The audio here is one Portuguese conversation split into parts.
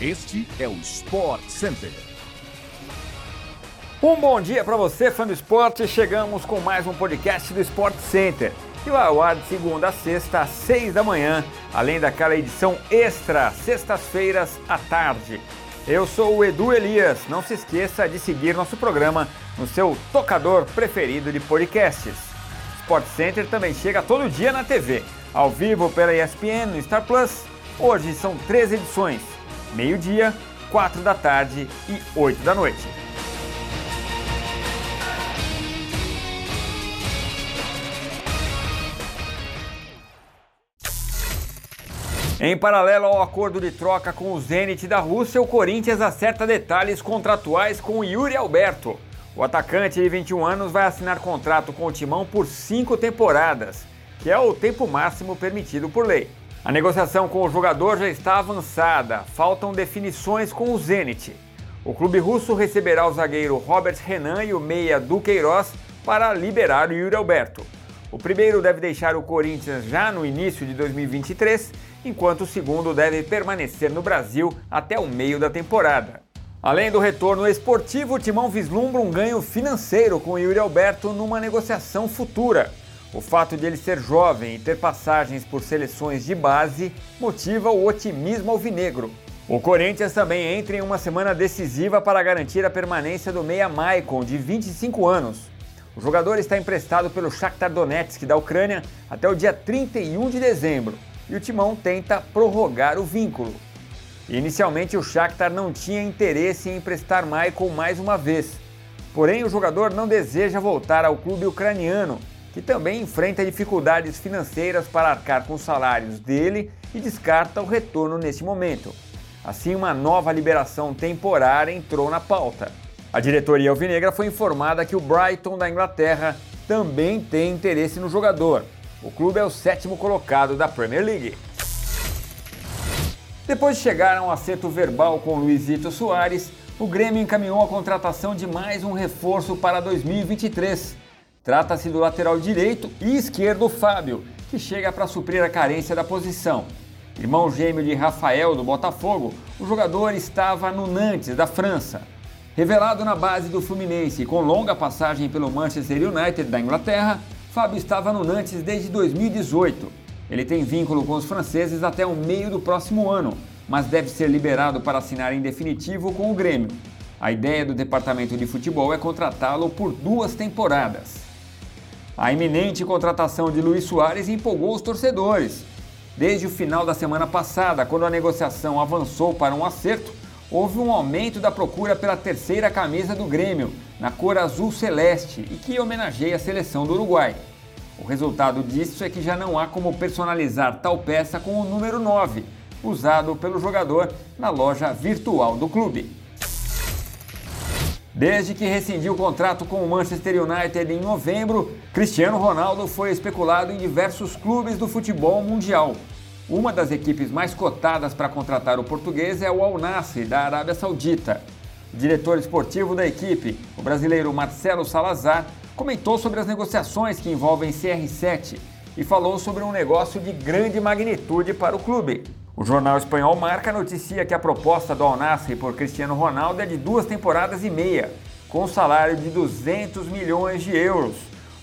Este é o Sport Center. Um bom dia para você, fã do esporte. Chegamos com mais um podcast do Sport Center. Que vai ao ar de segunda a sexta, às seis da manhã, além daquela edição extra, sextas-feiras à tarde. Eu sou o Edu Elias. Não se esqueça de seguir nosso programa no seu tocador preferido de podcasts. Sport Center também chega todo dia na TV, ao vivo pela ESPN no Star Plus. Hoje são três edições: meio-dia, quatro da tarde e oito da noite. Em paralelo ao acordo de troca com o Zenit da Rússia, o Corinthians acerta detalhes contratuais com Yuri Alberto. O atacante de 21 anos vai assinar contrato com o Timão por cinco temporadas, que é o tempo máximo permitido por lei. A negociação com o jogador já está avançada, faltam definições com o Zenit. O clube russo receberá o zagueiro Robert Renan e o meia Duqueiroz para liberar o Yuri Alberto. O primeiro deve deixar o Corinthians já no início de 2023, enquanto o segundo deve permanecer no Brasil até o meio da temporada. Além do retorno esportivo, o Timão vislumbra um ganho financeiro com o Yuri Alberto numa negociação futura. O fato de ele ser jovem e ter passagens por seleções de base motiva o otimismo alvinegro. O Corinthians também entra em uma semana decisiva para garantir a permanência do meia Maicon, de 25 anos. O jogador está emprestado pelo Shakhtar Donetsk da Ucrânia até o dia 31 de dezembro e o Timão tenta prorrogar o vínculo. Inicialmente o Shakhtar não tinha interesse em emprestar Michael mais uma vez, porém o jogador não deseja voltar ao clube ucraniano, que também enfrenta dificuldades financeiras para arcar com os salários dele e descarta o retorno neste momento. Assim, uma nova liberação temporária entrou na pauta. A diretoria alvinegra foi informada que o Brighton da Inglaterra também tem interesse no jogador. O clube é o sétimo colocado da Premier League. Depois de chegar a um acerto verbal com Luizito Soares, o Grêmio encaminhou a contratação de mais um reforço para 2023. Trata-se do lateral direito e esquerdo Fábio, que chega para suprir a carência da posição. Irmão gêmeo de Rafael do Botafogo, o jogador estava no Nantes, da França. Revelado na base do Fluminense com longa passagem pelo Manchester United da Inglaterra, Fábio estava no Nantes desde 2018. Ele tem vínculo com os franceses até o meio do próximo ano, mas deve ser liberado para assinar em definitivo com o Grêmio. A ideia do departamento de futebol é contratá-lo por duas temporadas. A iminente contratação de Luiz Soares empolgou os torcedores. Desde o final da semana passada, quando a negociação avançou para um acerto, houve um aumento da procura pela terceira camisa do Grêmio, na cor azul celeste, e que homenageia a seleção do Uruguai. O resultado disso é que já não há como personalizar tal peça com o número 9, usado pelo jogador na loja virtual do clube. Desde que rescindiu o contrato com o Manchester United em novembro, Cristiano Ronaldo foi especulado em diversos clubes do futebol mundial. Uma das equipes mais cotadas para contratar o português é o Al Nassr, da Arábia Saudita. O diretor esportivo da equipe, o brasileiro Marcelo Salazar, comentou sobre as negociações que envolvem CR7 e falou sobre um negócio de grande magnitude para o clube. O jornal espanhol Marca noticia que a proposta do Al Nassr por Cristiano Ronaldo é de duas temporadas e meia, com um salário de 200 milhões de euros,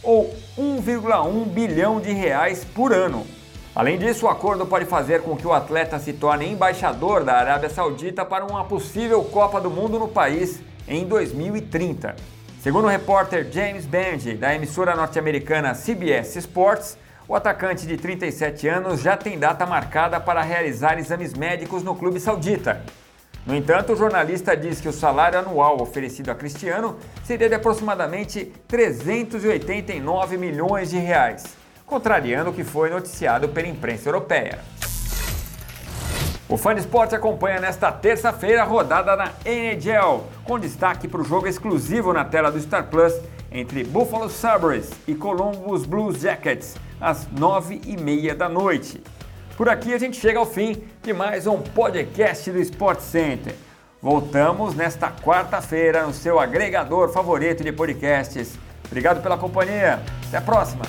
ou 1,1 bilhão de reais por ano. Além disso, o acordo pode fazer com que o atleta se torne embaixador da Arábia Saudita para uma possível Copa do Mundo no país em 2030. Segundo o repórter James Band, da emissora norte-americana CBS Sports, o atacante de 37 anos já tem data marcada para realizar exames médicos no clube saudita. No entanto, o jornalista diz que o salário anual oferecido a Cristiano seria de aproximadamente 389 milhões de reais contrariando o que foi noticiado pela imprensa europeia. O Fã Esporte acompanha nesta terça-feira a rodada na NHL, com destaque para o jogo exclusivo na tela do Star Plus entre Buffalo Sabres e Columbus Blues Jackets, às nove e meia da noite. Por aqui a gente chega ao fim de mais um podcast do Sport Center. Voltamos nesta quarta-feira no seu agregador favorito de podcasts. Obrigado pela companhia. Até a próxima.